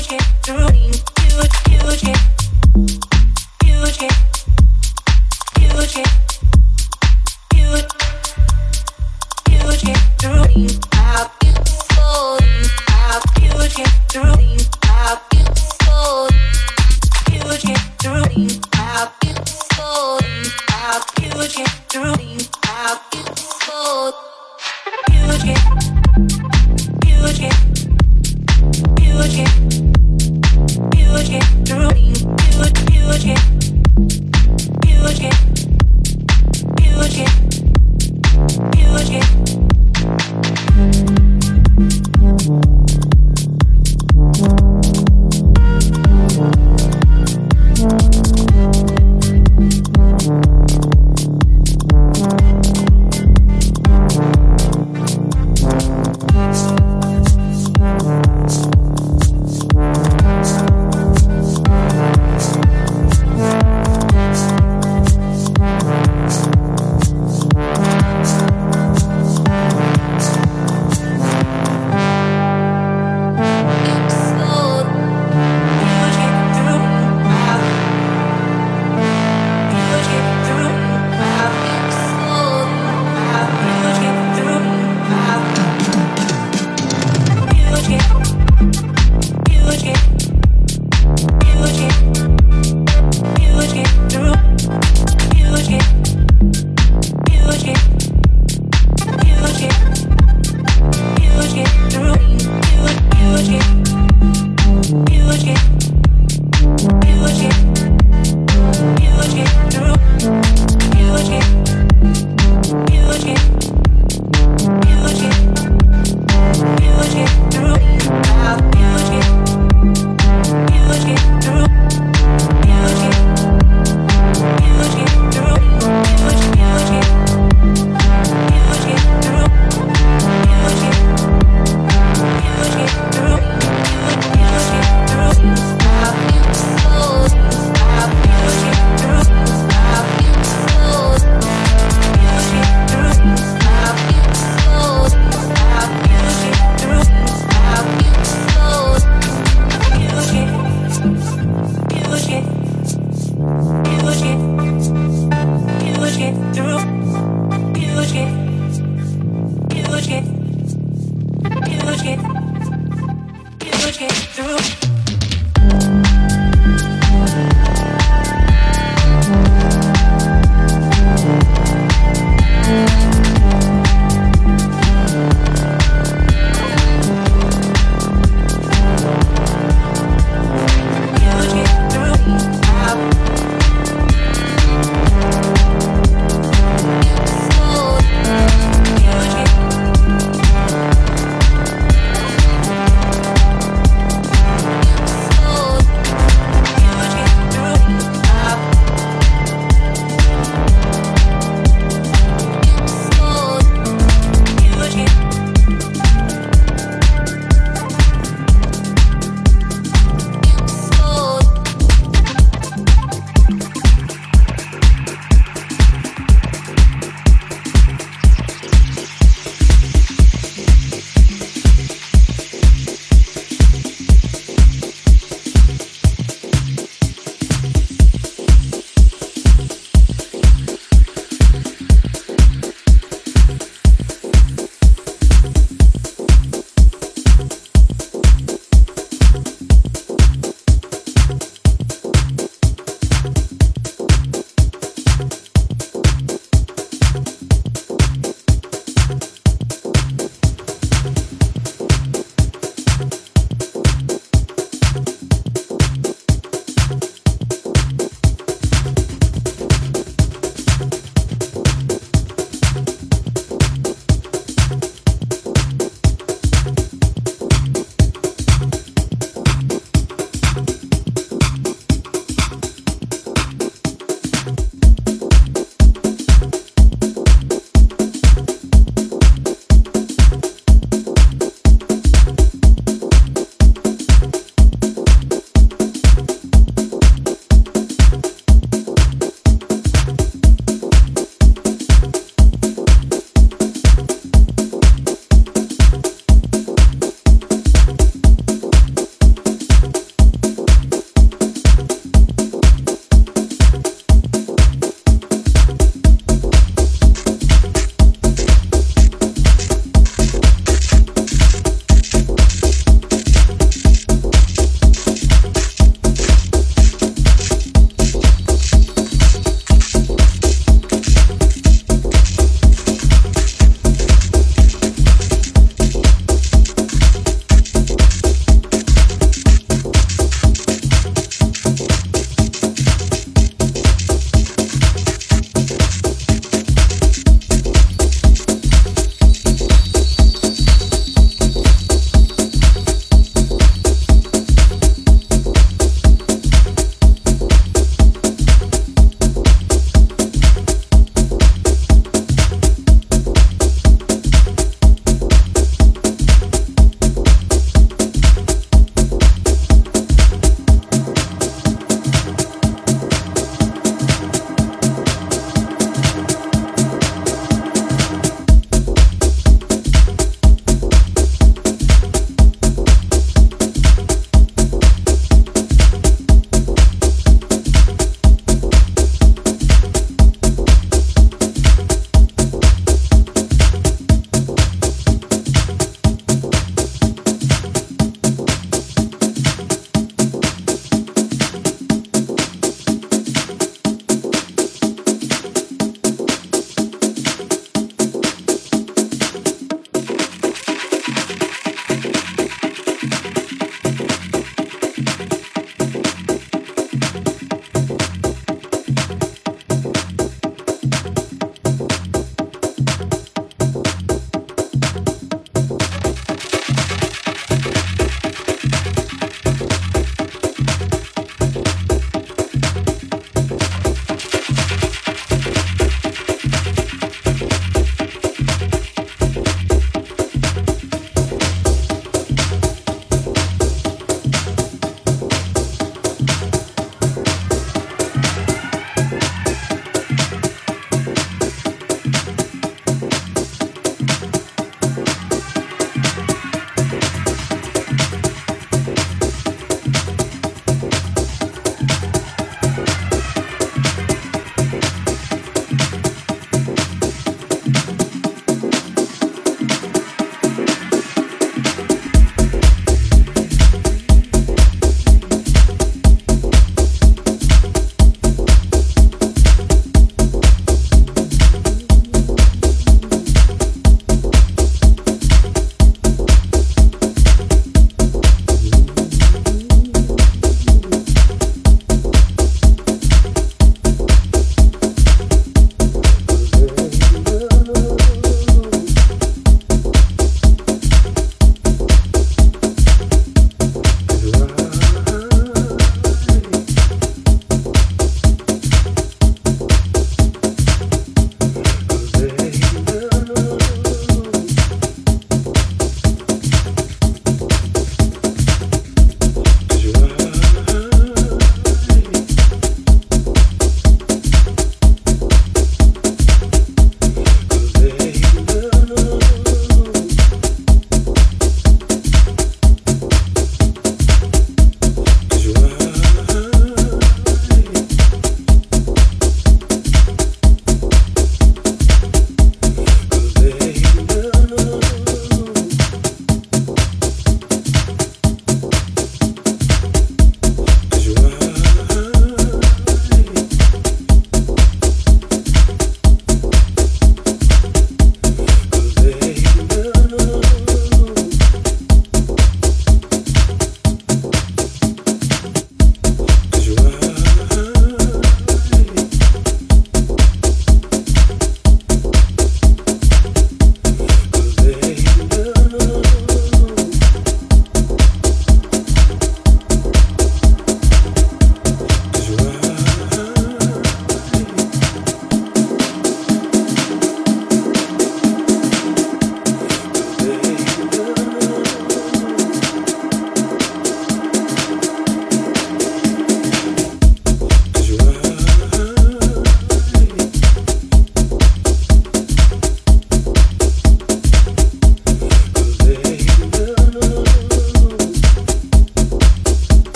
Huge, huge, huge, huge.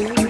you.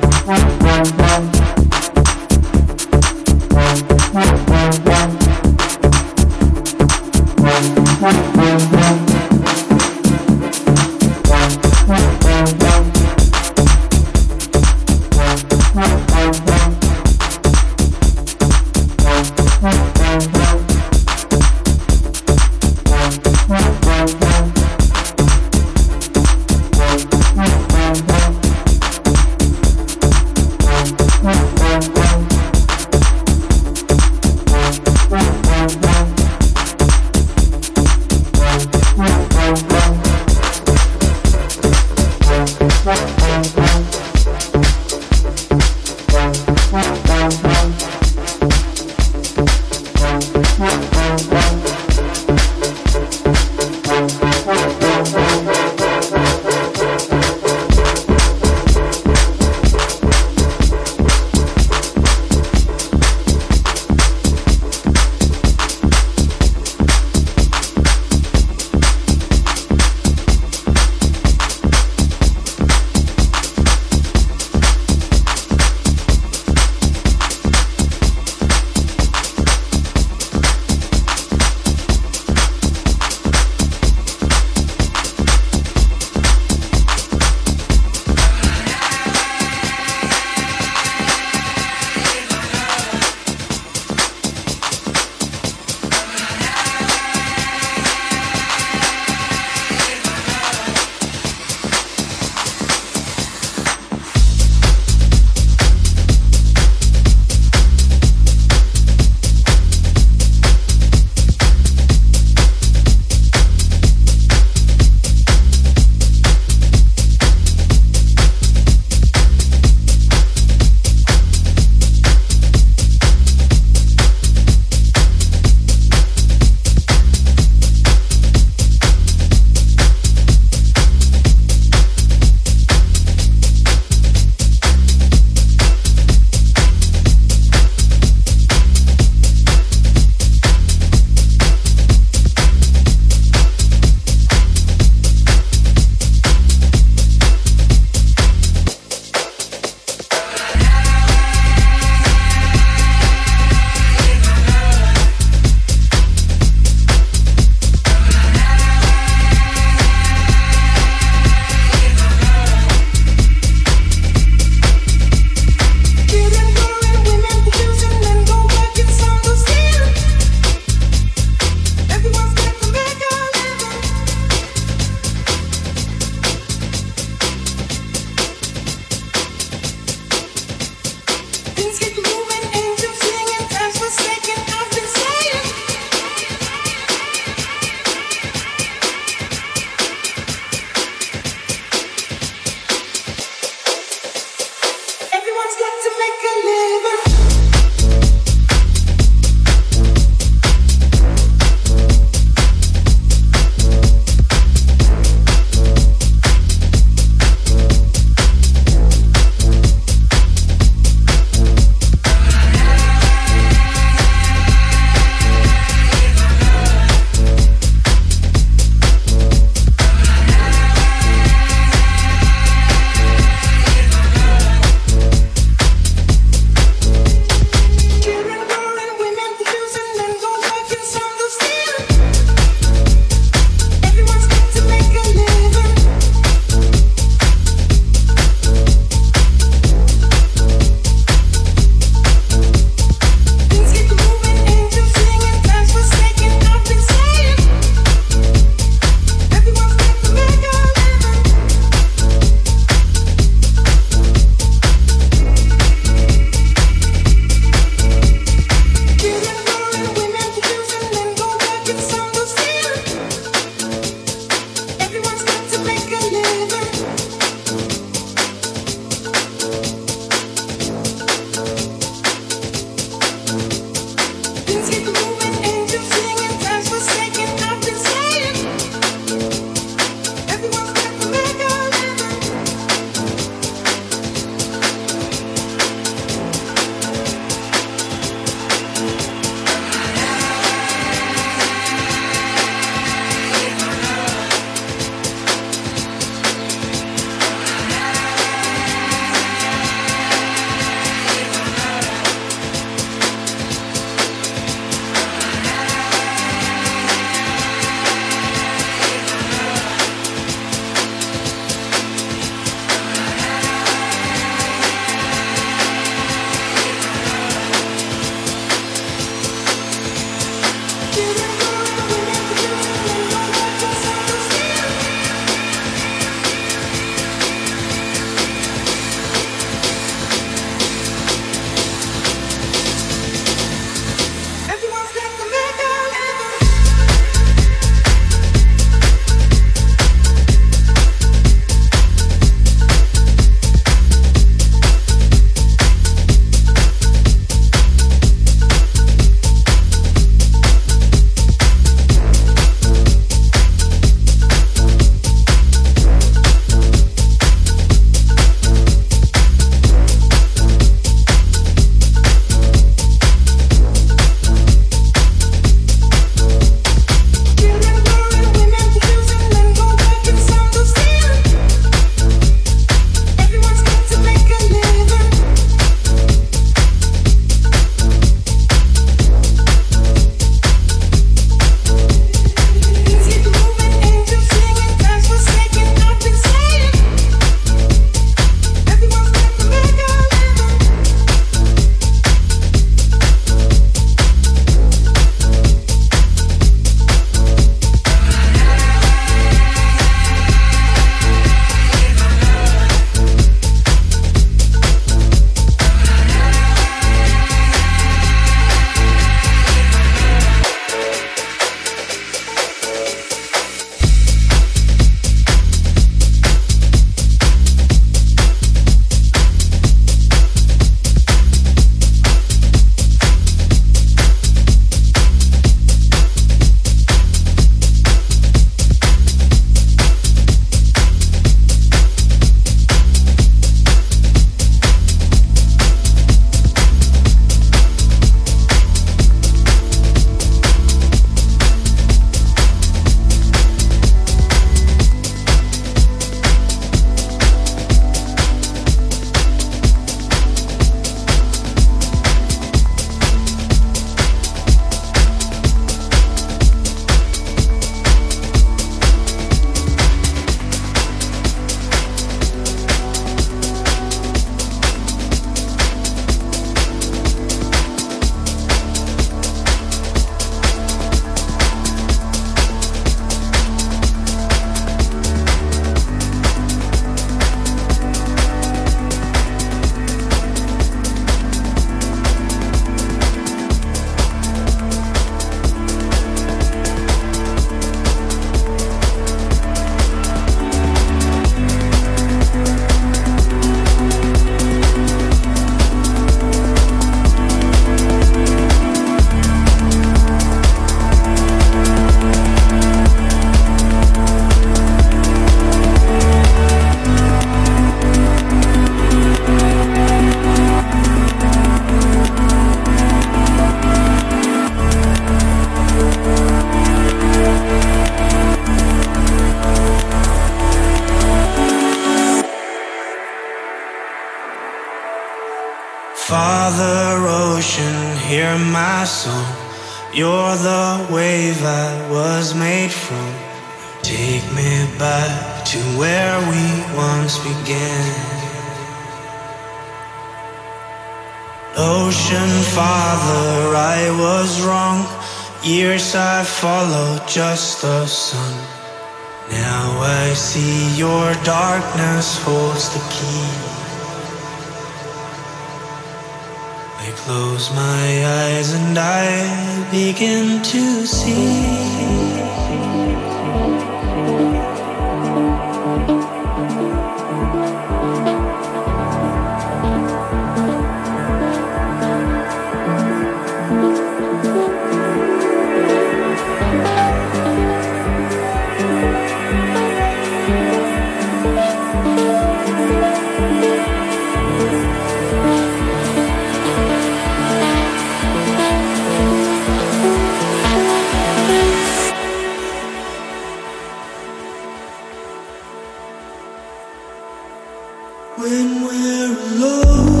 when we're alone.